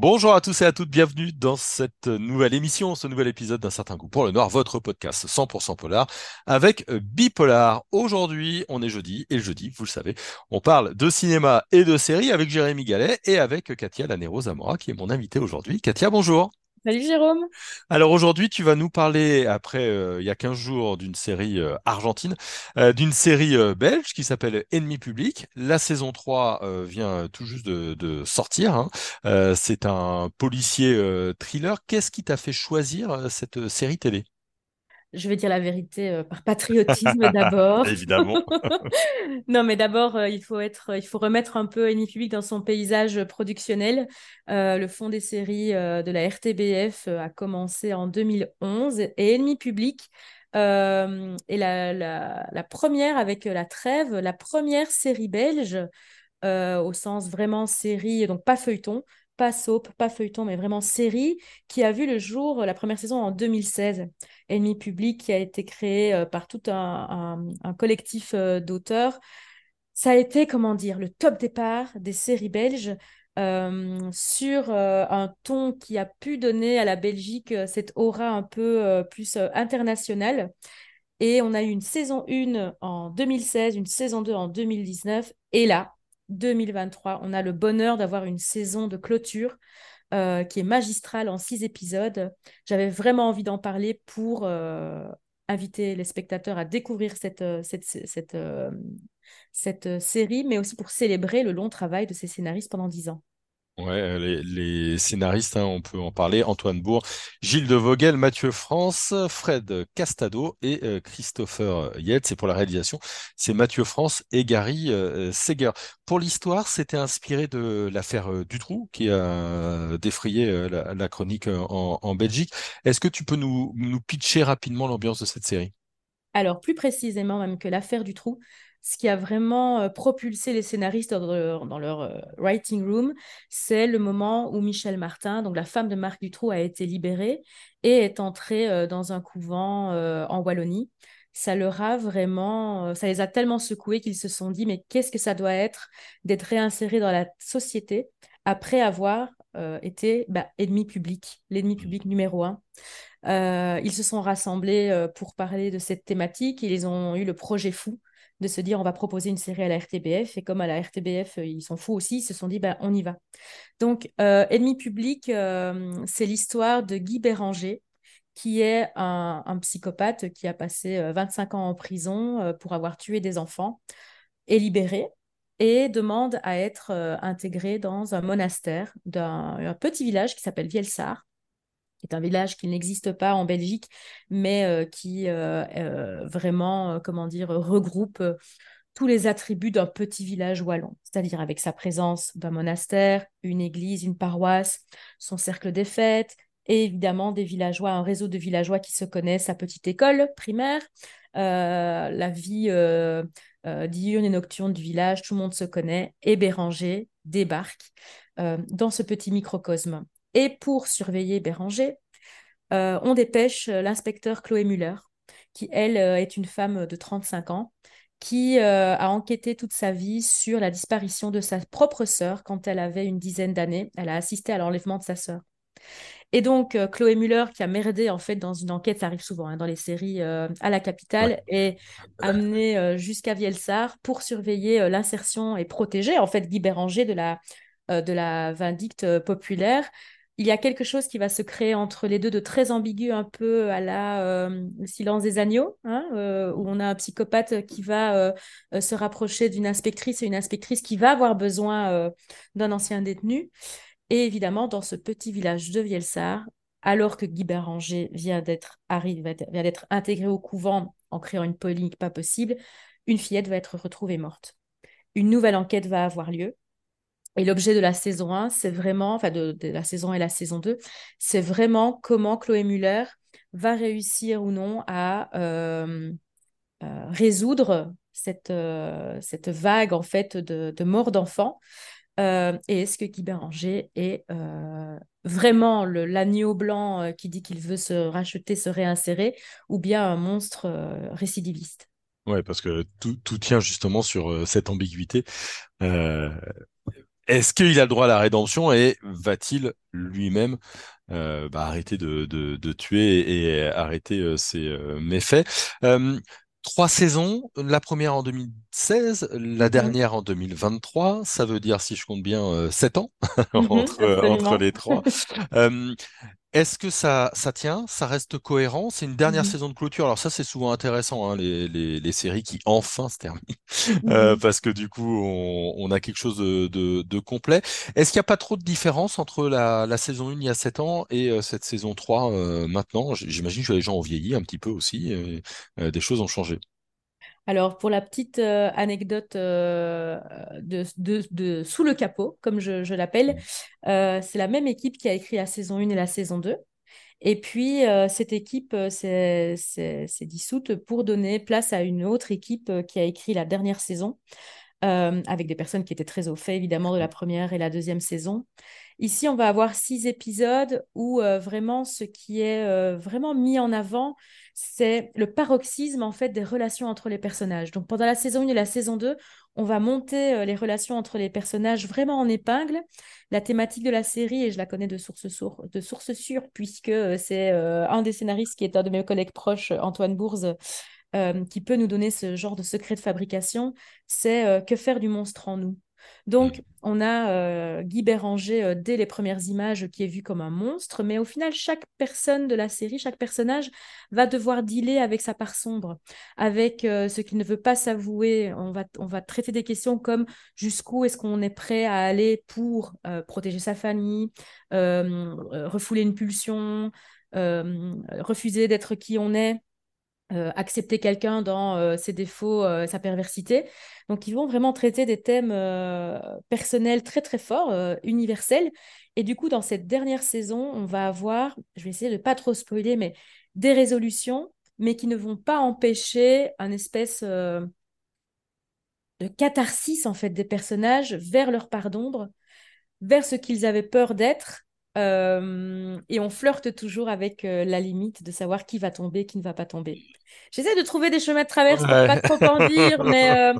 Bonjour à tous et à toutes, bienvenue dans cette nouvelle émission, ce nouvel épisode d'un certain goût pour le noir, votre podcast 100% polar avec euh, Bipolar. Aujourd'hui, on est jeudi et jeudi, vous le savez, on parle de cinéma et de séries avec Jérémy Gallet et avec Katia Lanero Zamora qui est mon invité aujourd'hui. Katia, bonjour. Salut Jérôme. Alors aujourd'hui, tu vas nous parler, après euh, il y a 15 jours, d'une série euh, argentine, euh, d'une série belge qui s'appelle Ennemi public. La saison 3 vient tout juste de, sortir. hein. c'est un policier thriller. Qu'est-ce qui t'a fait choisir cette série télé? Je vais dire la vérité euh, par patriotisme d'abord. Évidemment. Non, mais d'abord, euh, il faut être, il faut remettre un peu Ennemi Public dans son paysage productionnel. Euh, le fond des séries de la RTBF a commencé en 2011 et Ennemi Public est la, la, la première avec la trêve, la première série belge au sens vraiment série, donc pas feuilleton, pas soap, pas feuilleton, mais vraiment série, qui a vu le jour, la première saison en 2016. Ennemi public, qui a été créé euh, par tout un, collectif euh, d'auteurs. Ça a été, comment dire, le top départ des séries belges euh, sur un ton qui a pu donner à la Belgique cette aura un peu plus internationale. Et on a eu une saison 1 en 2016, une saison 2 en 2019. Et là, 2023. On a le bonheur d'avoir une saison de clôture euh, qui est magistrale en six épisodes. J'avais vraiment envie d'en parler pour euh, inviter les spectateurs à découvrir cette, euh, série, mais aussi pour célébrer le long travail de ces scénaristes pendant dix ans. Ouais, euh, les, scénaristes, hein, on peut en parler. Antoine Bourg, Gilles de Vogel, Mathieu France, Fred Castado et euh, Christopher Yates. Et pour la réalisation, c'est Mathieu France et Gary euh, Seger. Pour l'histoire, c'était inspiré de l'affaire Dutroux qui a défrayé la, chronique en, Belgique. Est-ce que tu peux nous, nous pitcher rapidement l'ambiance de cette série? Alors, plus précisément même que l'affaire Dutroux, ce qui a vraiment euh, propulsé les scénaristes dans leur, euh, writing room, c'est le moment où Michel Martin, donc la femme de Marc Dutroux, a été libérée et est entrée euh, dans un couvent en Wallonie. Ça leur a vraiment, ça les a tellement secoués qu'ils se sont dit, mais qu'est-ce que ça doit être d'être réinséré dans la société après avoir été bah, ennemi public, l'ennemi public numéro un. ils se sont rassemblés pour parler de cette thématique. Ils ont eu le projet fou de se dire on va proposer une série à la RTBF et comme à la RTBF euh, ils sont fous aussi, ils se sont dit ben on y va. Donc euh, Ennemi public, euh, c'est l'histoire de Guy Béranger qui est un, psychopathe qui a passé 25 ans en prison pour avoir tué des enfants, est libéré et demande à être intégré dans un monastère d'un petit village qui s'appelle Vielsar qui est un village qui n'existe pas en Belgique, mais euh, qui euh, euh, vraiment, comment dire, regroupe tous les attributs d'un petit village wallon, c'est-à-dire avec sa présence d'un monastère, une église, une paroisse, son cercle des fêtes, et évidemment des villageois, un réseau de villageois qui se connaissent, sa petite école primaire, la vie diurne et nocturne du village, tout le monde se connaît, et Béranger débarque dans ce petit microcosme. Et pour surveiller Béranger, euh, on dépêche euh, l'inspecteur Chloé Muller, qui, elle, euh, est une femme de 35 ans, qui a enquêté toute sa vie sur la disparition de sa propre sœur quand elle avait une dizaine d'années. Elle a assisté à l'enlèvement de sa sœur. Et donc, Chloé Muller, qui a merdé en fait dans une enquête, ça arrive souvent hein, dans les séries à la capitale, est amenée jusqu'à Vielsar pour surveiller l'insertion et protéger en fait Guy Béranger de la, de la vindicte populaire il y a quelque chose qui va se créer entre les deux de très ambigu, un peu à la euh, silence des agneaux, hein, euh, où on a un psychopathe qui va euh, se rapprocher d'une inspectrice et une inspectrice qui va avoir besoin d'un ancien détenu. Et évidemment, dans ce petit village de Vielsar, alors que Guy Béranger vient d'être vient d'être intégré au couvent en créant une polémique pas possible, une fillette va être retrouvée morte. Une nouvelle enquête va avoir lieu et l'objet de la saison 1, c'est vraiment, enfin de, la saison 1 et la saison 2, c'est vraiment comment Chloé Muller va réussir ou non à euh, euh, résoudre cette, euh, cette vague en fait de, de mort d'enfants. et est-ce que Guy Béranger est vraiment l'agneau blanc qui dit qu'il veut se racheter, se réinsérer, ou bien un monstre récidiviste? Ouais, parce que tout, tout, tient justement sur cette ambiguïté. Est-ce qu'il a le droit à la rédemption et va-t-il lui-même euh, bah, arrêter de, de, de, tuer et arrêter euh, ses euh, méfaits? Trois saisons, la première en 2016, la Mhm. dernière en 2023, ça veut dire, si je compte bien, sept ans Mhm, entre, les trois. Euh, est-ce que ça, ça tient? Ça reste cohérent? C'est une dernière Mhm. saison de clôture? Alors ça, c'est souvent intéressant, hein, les, les, les séries qui enfin se terminent, Euh, Mhm. parce que du coup, on, on a quelque chose de, de, de complet. Est-ce qu'il n'y a pas trop de différence entre la, la saison 1 il y a 7 ans et euh, cette saison 3 euh, maintenant? J'imagine que les gens ont vieilli un petit peu aussi, euh, des choses ont changé. Alors, pour la petite euh, anecdote euh, de, de- de sous le capot, comme je, je l'appelle, euh, c'est la même équipe qui a écrit la saison 1 et la saison 2. Et puis, cette équipe s'est dissoute pour donner place à une autre équipe qui a écrit la dernière saison, euh, avec des personnes qui étaient très au fait, évidemment, de la première et la deuxième saison. Ici, on va avoir six épisodes où euh, vraiment ce qui est euh, vraiment mis en avant, c'est le paroxysme en fait des relations entre les personnages. Donc pendant la saison 1 et la saison 2, on va monter les relations entre les personnages vraiment en épingle. La thématique de la série, et je la connais de source, sour- de source sûre, puisque c'est un des scénaristes qui est un de mes collègues proches, Antoine Bourze, euh, qui peut nous donner ce genre de secret de fabrication, c'est euh, que faire du monstre en nous? Donc, on a euh, Guy Béranger euh, dès les premières images qui est vu comme un monstre, mais au final, chaque personne de la série, chaque personnage va devoir dealer avec sa part sombre, avec euh, ce qu'il ne veut pas s'avouer. On va, on va traiter des questions comme jusqu'où est-ce qu'on est prêt à aller pour protéger sa famille, refouler une pulsion, refuser d'être qui on est euh, accepter quelqu'un dans euh, ses défauts, euh, sa perversité. Donc, ils vont vraiment traiter des thèmes personnels très, très forts, universels. Et du coup, dans cette dernière saison, on va avoir, je vais essayer de pas trop spoiler, mais des résolutions, mais qui ne vont pas empêcher un espèce de catharsis, en fait, des personnages vers leur part d'ombre vers ce qu'ils avaient peur d'être. Euh, et on flirte toujours avec euh, la limite de savoir qui va tomber, qui ne va pas tomber. J'essaie de trouver des chemins de traverse pour pas Ouais. trop en dire, mais euh,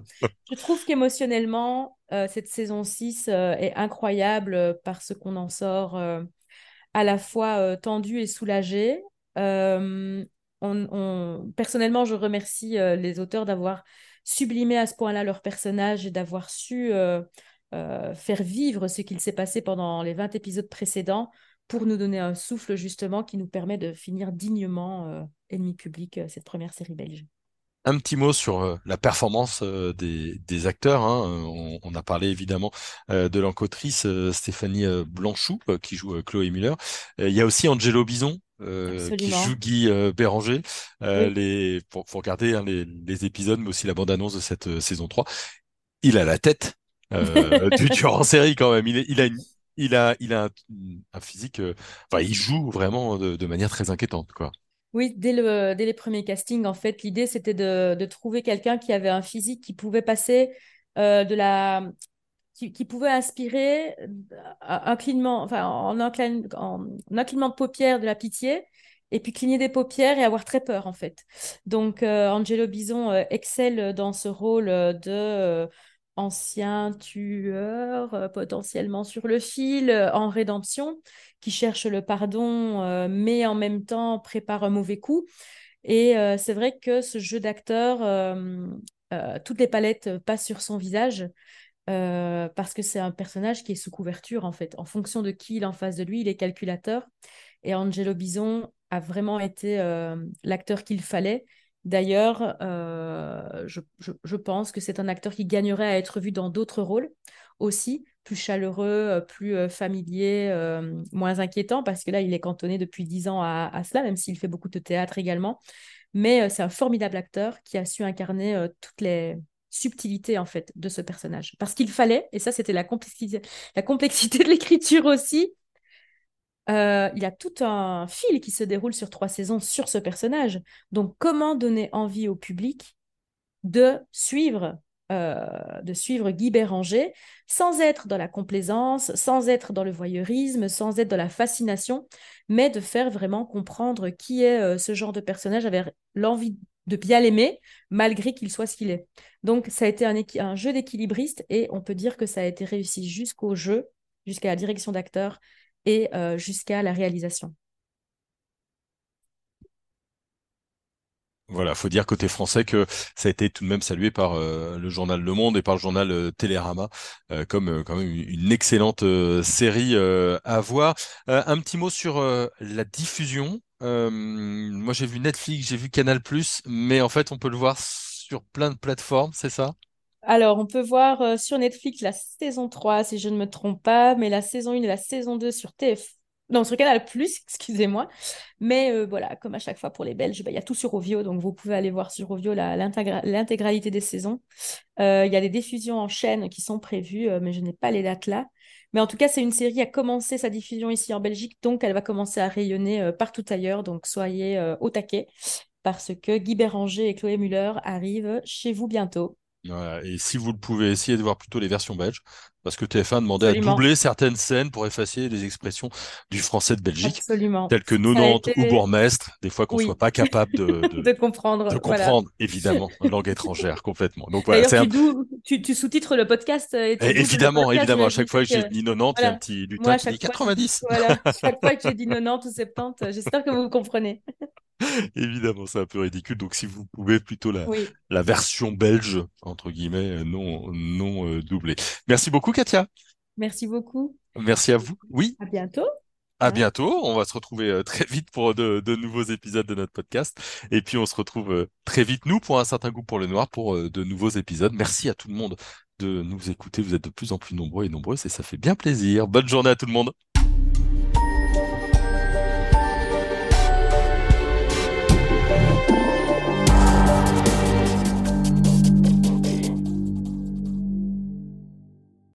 je trouve qu'émotionnellement, cette saison 6 euh, est incroyable parce qu'on en sort à la fois tendu et soulagé. On, on- Personnellement, je remercie les auteurs d'avoir sublimé à ce point-là leurs personnages et d'avoir su euh, faire vivre ce qu'il s'est passé pendant les 20 épisodes précédents pour nous donner un souffle justement qui nous permet de finir dignement euh, ennemi public euh, cette première série belge. Un petit mot sur la performance des, des acteurs. hein. On, on a parlé évidemment de l'encotrice Stéphanie Blanchou qui joue Chloé Muller. Il y a aussi Angelo Bison euh, qui joue. Guy euh, Béranger. Euh, Oui. les, faut regarder hein, les, les épisodes, mais aussi la bande-annonce de cette saison 3. Il a la tête euh, du en série quand même. Il, a il a, il a un, physique. euh, Enfin, il joue vraiment de, manière très inquiétante, quoi. Oui, dès le, les premiers castings, en fait, l'idée, c'était de, trouver quelqu'un qui avait un physique qui pouvait passer euh, de la... Qui, pouvait inspirer euh, un clignement, enfin, en un, clignement de paupières de la pitié, et puis cligner des paupières et avoir très peur, en fait. Donc, Angelo Bison excelle dans ce rôle de ancien tueur, euh, potentiellement sur le fil, euh, en rédemption qui cherche le pardon, euh, mais en même temps prépare un mauvais coup. Et c'est vrai que ce jeu d'acteur, toutes les palettes passent sur son visage. parce que c'est un personnage qui est sous couverture en fait. En fonction de qui il est en face de lui, il est calculateur. Et Angelo Bison a vraiment été l'acteur qu'il fallait. D'ailleurs, euh, je, pense que c'est un acteur qui gagnerait à être vu dans d'autres rôles aussi, plus chaleureux, euh, plus euh, familier, moins inquiétant, parce que là, il est cantonné depuis dix ans à, cela, même s'il fait beaucoup de théâtre également. Mais c'est un formidable acteur qui a su incarner toutes les subtilités en fait de ce personnage. Parce qu'il fallait, et ça c'était la complexité de l'écriture aussi, euh, il y a tout un fil qui se déroule sur trois saisons sur ce personnage. Donc, comment donner envie au public de suivre, euh, de suivre Guy Béranger sans être dans la complaisance, sans être dans le voyeurisme, sans être dans la fascination, mais de faire vraiment comprendre qui est euh, ce genre de personnage avec l'envie de bien l'aimer, malgré qu'il soit ce qu'il est. Donc, ça a été un, un jeu d'équilibriste et on peut dire que ça a été réussi jusqu'au jeu, jusqu'à la direction d'acteur et euh, jusqu'à la réalisation. Voilà, faut dire côté français que ça a été tout de même salué par euh, le journal Le Monde et par le journal euh, Télérama euh, comme quand même une excellente série à voir. un petit mot sur la diffusion. moi, j'ai vu Netflix, j'ai vu Canal+, mais en fait, on peut le voir sur plein de plateformes, c'est ça? Alors, on peut voir sur Netflix la saison 3, si je ne me trompe pas, mais la saison 1 et la saison 2 sur TF non, sur Canal Plus, excusez-moi. Mais euh, voilà, comme à chaque fois pour les Belges, bah, il y a tout sur Ovio, donc vous pouvez aller voir sur Ovio l'intégralité des saisons. Euh, il y a des diffusions en chaîne qui sont prévues, euh, mais je n'ai pas les dates là. Mais en tout cas, c'est une série qui a commencé sa diffusion ici en Belgique, donc elle va commencer à rayonner partout ailleurs. Donc soyez au taquet, parce que Guy Béranger et Chloé Muller arrivent chez vous bientôt. Et si vous le pouvez, essayez de voir plutôt les versions belges parce que TF1 demandait à doubler certaines scènes pour effacer les expressions du français de Belgique, Absolument. telles que nonante ou bourgmestre, des fois qu'on ne soit pas capable de, de, comprendre. De comprendre, évidemment, une langue étrangère complètement. Donc voilà, un... tu, tu sous-titres le podcast. Et eh, évidemment, évidemment, à chaque fois que j'ai dit 90, il y a un petit lutin qui dit 90. Voilà, chaque fois que j'ai dit 90 ou 70, j'espère que vous comprenez. Évidemment, c'est un peu ridicule. Donc, si vous pouvez plutôt la, la version belge, entre guillemets, non, non euh, doublée. Merci beaucoup, Katia. Merci beaucoup. Merci à vous. Oui. À bientôt. À bientôt. On va se retrouver euh, très vite pour de, de, nouveaux épisodes de notre podcast. Et puis, on se retrouve euh, très vite, nous, pour un certain goût pour le noir, pour de nouveaux épisodes. Merci à tout le monde de nous écouter. Vous êtes de plus en plus nombreux et nombreuses et ça fait bien plaisir. Bonne journée à tout le monde.